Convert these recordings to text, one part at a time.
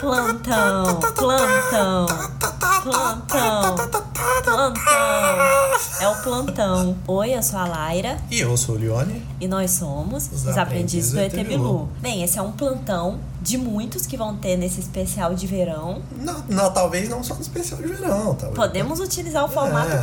Plantão, plantão, plantão, plantão. É o plantão. Oi, eu sou a Laira. E eu sou o Lione. E nós somos Os os, aprendizes Aprendizes do do ET ET Bilu. Bilu. Bem, esse é um plantão de muitos que vão ter nesse especial de verão. Não, não, talvez não só no especial de verão. Talvez. Podemos utilizar o formato É.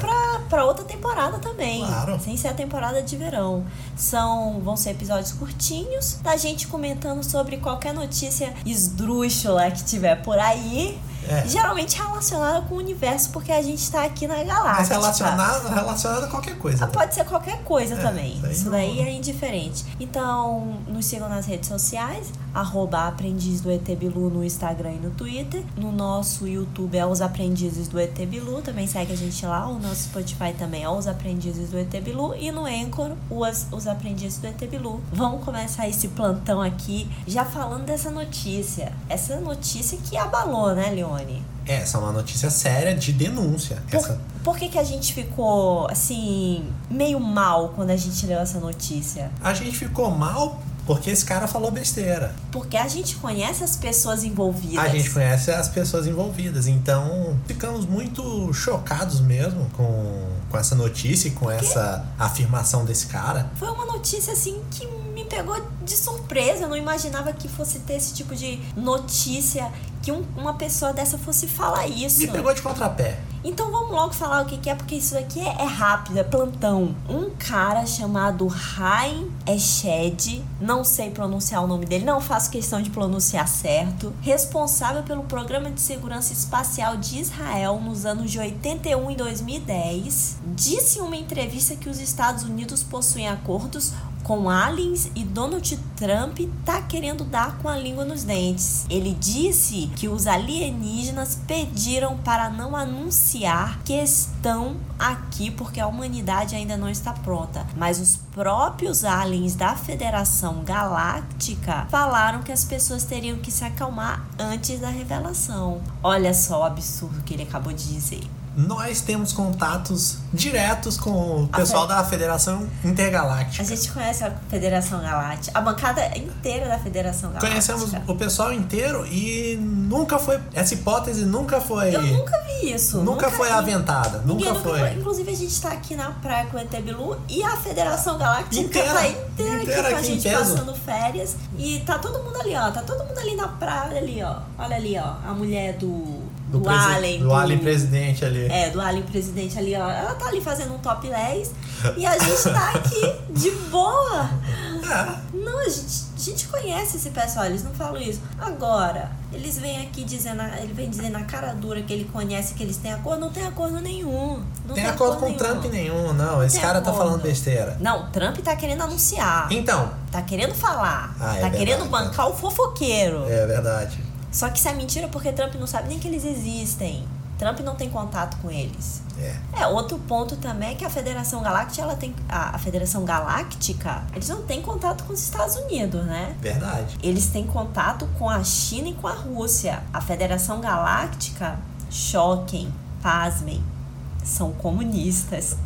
pra outra temporada também. Claro. Sem ser a temporada de verão. São, vão ser episódios curtinhos, da gente comentando sobre qualquer notícia esdrúxula que tiver por aí. É. Geralmente relacionada com o universo, porque a gente tá aqui na Mas galáxia. relacionado, relacionado a qualquer coisa. Ah, Pode ser qualquer coisa É, também. daí Isso não- daí é indiferente. Então, nos sigam nas redes sociais, arroba aprendiz do ET Bilu no Instagram e no Twitter. No nosso YouTube é Os Aprendizes do ET Bilu. Também segue a gente lá. O nosso Spotify também é Os Aprendizes do ET Bilu. E no Anchor, os, os Aprendizes do ET Bilu. Vamos começar esse plantão aqui já falando dessa notícia. Essa notícia que abalou, né, Leone? É, essa é uma notícia séria de denúncia. Por, Essa, por que, que a gente ficou, assim, meio mal quando a gente leu essa notícia? a gente ficou mal porque esse cara falou besteira. Porque a gente conhece as pessoas envolvidas. A gente conhece as pessoas envolvidas, então ficamos muito chocados mesmo com, com essa notícia e com essa afirmação desse cara. Foi uma notícia, assim, que pegou de surpresa. Eu não imaginava que fosse ter esse tipo de notícia, que um- uma pessoa dessa fosse falar isso. Me pegou de contrapé. Então vamos logo falar o que, que é, porque isso aqui é, é rápido, é plantão. Um cara chamado Raim Eshed, não sei pronunciar o nome dele, não faço questão de pronunciar certo, responsável pelo Programa de Segurança Espacial de Israel nos anos de 81 e 2010, disse em uma entrevista que os Estados Unidos possuem acordos com aliens e Donald Trump tá querendo dar com a língua nos dentes. Ele disse que os alienígenas pediram para não anunciar que estão aqui porque a humanidade ainda não está pronta, mas os próprios aliens da Federação Galáctica falaram que as pessoas teriam que se acalmar antes da revelação. Olha só o absurdo que ele acabou de dizer. Nós temos contatos diretos com o pessoal da Federação Intergaláctica. A gente conhece a Federação Galáctica, a bancada inteira da Federação Galáctica. Conhecemos o pessoal inteiro e nunca foi. Essa hipótese nunca foi. Eu nunca vi isso. nunca foi aventada. Ninguém Nunca foi. Inclusive, a gente tá aqui na praia com o ET Bilu e a Federação Galáctica Inteira. tá inteira, Inteira aqui com a gente peso. passando férias. E tá todo mundo ali, ó. Tá todo mundo ali na praia, ali, ó. Olha ali, ó. A mulher do. Do, presi- Alien. Do Alien presidente ali. É, do Alien presidente ali, ó. Ela tá ali fazendo um top 10 e a gente tá aqui de boa. É. Não, a gente, a gente conhece esse pessoal, eles não falam isso. Agora, eles vêm aqui dizendo, ele vem dizendo na cara dura que ele conhece que eles têm acordo, não tem acordo nenhum. Não Tem acordo com nenhum. Trump nenhum, não. Esse tem cara tá acordo. falando besteira. Não, Trump tá querendo anunciar. Então, Tá querendo falar. Ah, é tá querendo verdade. bancar o fofoqueiro. é verdade. Só que isso é mentira porque Trump não sabe nem que eles existem. Trump não tem contato com eles. É. É, outro ponto também é que a Federação Galáctica, ela tem. A, a Federação Galáctica, eles não têm contato com os Estados Unidos, né? Verdade. Eles têm contato com a China e com a Rússia. A Federação Galáctica, choquem, pasmem, são comunistas.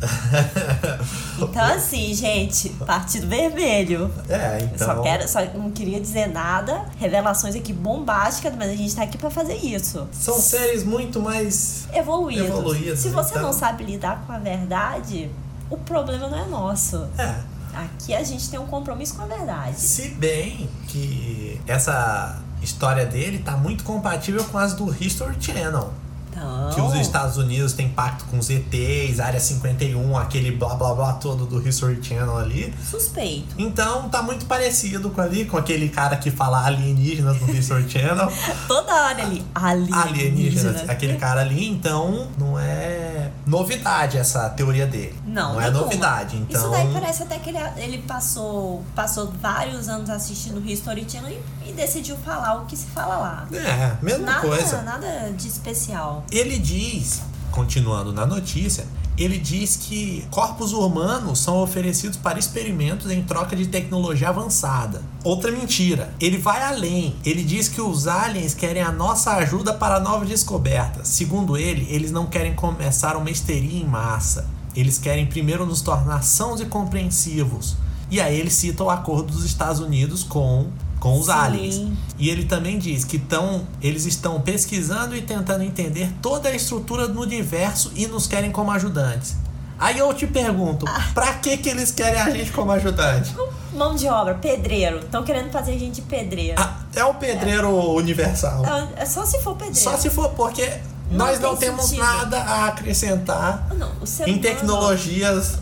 Então, assim, gente, Partido Vermelho. É, Eu então. Só, quero, só não queria dizer nada, revelações aqui bombásticas, mas a gente tá aqui pra fazer isso. São seres muito mais. Evoluídos. Evoluídos, Se você então. não sabe lidar com a verdade, o problema não é nosso. É. Aqui a gente tem um compromisso com a verdade. Se bem que essa história dele tá muito compatível com as do History Channel. Então, Que os Estados Unidos têm pacto com os ETs, Área 51, aquele blá blá blá todo do History Channel ali. suspeito. Então tá muito parecido com ali, com aquele cara que fala alienígenas no History Channel. Toda hora ali, alienígenas. alienígenas, aquele cara ali, então não é novidade essa teoria dele. Não, não é nenhuma. novidade. Então, Isso daí parece até que ele, ele passou, passou vários anos assistindo History Channel e, e decidiu falar o que se fala lá. é, mesma Nada, coisa. nada de especial. Ele diz, continuando na notícia, ele diz que corpos humanos são oferecidos para experimentos em troca de tecnologia avançada. Outra mentira. Ele vai além. Ele diz que os aliens querem a nossa ajuda para novas descobertas. Segundo ele, eles não querem começar uma histeria em massa. Eles querem primeiro nos tornar sãos e compreensivos. E aí ele cita o acordo dos Estados Unidos com com os Sim. aliens. E ele também diz que tão, eles estão pesquisando e tentando entender toda a estrutura do universo e nos querem como ajudantes. Aí eu te pergunto, Ah. pra que que eles querem a gente como ajudante? Mão de obra, pedreiro. Estão querendo fazer a gente de pedreiro. Ah, é o pedreiro universal. É, é só se for pedreiro. Só se for porque nós não tem temos sentido. nada a acrescentar Não, o em tecnologias.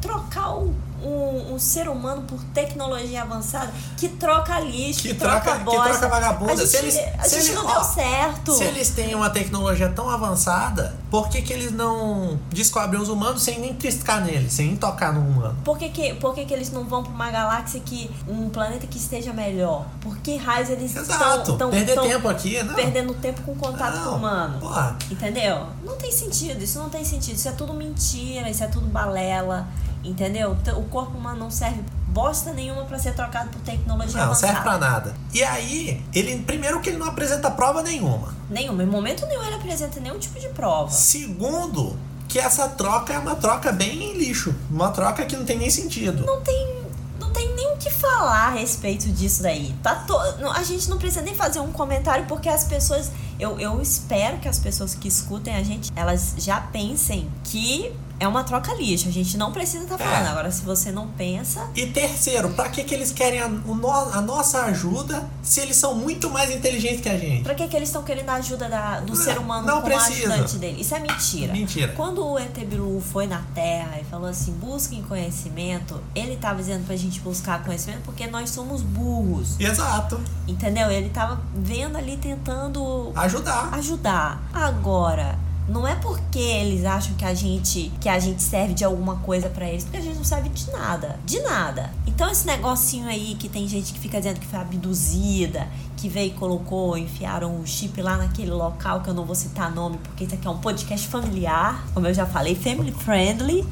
trocar um, um, um ser humano por tecnologia avançada que troca lixo, Que troca, troca- que bosta. troca vagabunda. A gente, Se eles- a se gente eles- não ó, deu certo. Se eles têm uma tecnologia tão avançada, por que, que eles não descobrem os humanos sem nem triscar neles, sem nem tocar no humano? Por que, que, por que, que eles não vão pra uma galáxia que. um planeta que esteja melhor? Por que raios eles Exato. estão Perder tempo aqui, não. perdendo tempo com contato Não. com o humano? Porra. Entendeu? Não tem sentido, isso não tem sentido. Isso é tudo mentira, isso é tudo balela. Entendeu? O corpo humano não serve bosta nenhuma pra ser trocado por tecnologia Não, avançada. serve pra nada. E aí, ele primeiro que ele não apresenta prova nenhuma. Nenhuma. Em momento nenhum ele apresenta nenhum tipo de prova. Segundo, que essa troca é uma troca bem lixo. Uma troca que não tem nem sentido. Não tem. Não tem nem o que falar a respeito disso daí. Tá to... não, A gente não precisa nem fazer um comentário porque as pessoas. Eu, eu espero que as pessoas que escutem a gente, elas já pensem que é uma troca lixo. A gente não precisa estar falando. É. Agora, se você não pensa, E terceiro, pra que, que eles querem a, no- a nossa ajuda se eles são muito mais inteligentes que a gente? Pra que, que eles estão querendo a ajuda da- do Não, ser humano não como precisa. ajudante dele? Isso é mentira. Mentira. Quando o ET Bilu foi na Terra e falou assim, busquem conhecimento, ele tava dizendo pra gente buscar conhecimento porque nós somos burros. Exato. Entendeu? Ele tava vendo ali, tentando Ajudar. ajudar. Agora, não é porque eles acham que a gente que a gente serve de alguma coisa pra eles, porque a gente não serve de nada, de nada. Então esse negocinho aí que tem gente que fica dizendo que foi abduzida, que veio e colocou, enfiaram um chip lá naquele local que eu não vou citar nome, porque isso aqui é um podcast familiar, como eu já falei, family friendly.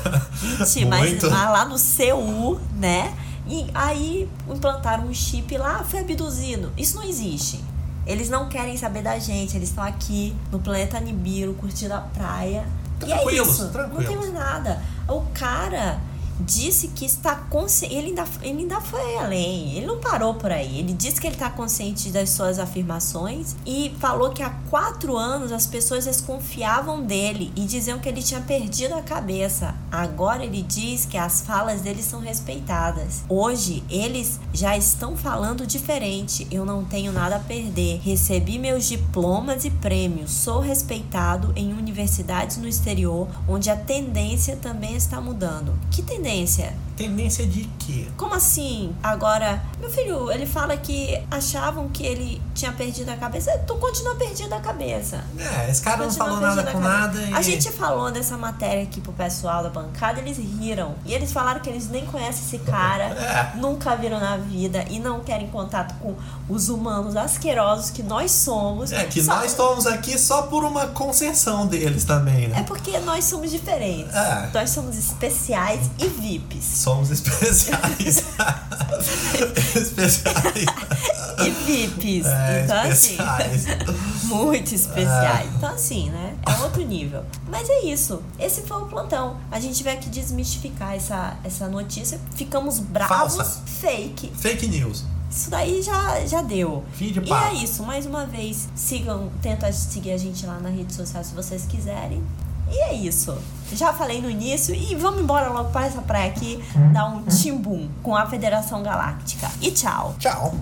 Gente, mas, mas lá no CU, né? E aí implantaram um chip lá, foi abduzido. Isso não existe. Eles não querem saber da gente, eles estão aqui no planeta Nibiru, curtindo a praia. e é Tranquilos, isso, não tranquilos. tem mais nada. O cara disse que está consciente, ele ainda, ele ainda foi além, ele não parou por aí. Ele disse que ele está consciente das suas afirmações e falou que há quatro anos as pessoas desconfiavam dele e diziam que ele tinha perdido a cabeça. Agora ele diz que as falas dele são respeitadas. Hoje eles já estão falando diferente. Eu não tenho nada a perder. Recebi meus diplomas e prêmios. Sou respeitado em universidades no exterior, onde a tendência também está mudando. Que tendência? Tendência de quê? Como assim? Agora, meu filho, ele fala que achavam que ele tinha perdido a cabeça. Tu continua perdido a cabeça. É, esse cara não falou nada com cabeça. nada e. A gente falou dessa matéria aqui pro pessoal da bancada, eles riram. E eles falaram que eles nem conhecem esse cara, É. nunca viram na vida e não querem contato com os humanos asquerosos que nós somos. É que Só- nós estamos aqui só por uma concessão deles também, É né? porque nós somos diferentes. É. Nós somos especiais e VIPs. Somos especiais. especiais. E VIPs. É, então, especiais. assim. Muito especiais. Então, assim, né? É outro nível. Mas é isso. Esse foi o plantão. A gente veio aqui desmistificar essa, essa notícia. Ficamos bravos. Falsa. Fake. Fake news. Isso daí já, já deu. Fim de E papo. é isso. Mais uma vez, sigam, tenta seguir a gente lá na rede social se vocês quiserem. E é isso. Já falei no início e vamos embora logo para essa praia aqui dar um timbum com a Federação Galáctica. E tchau. Tchau.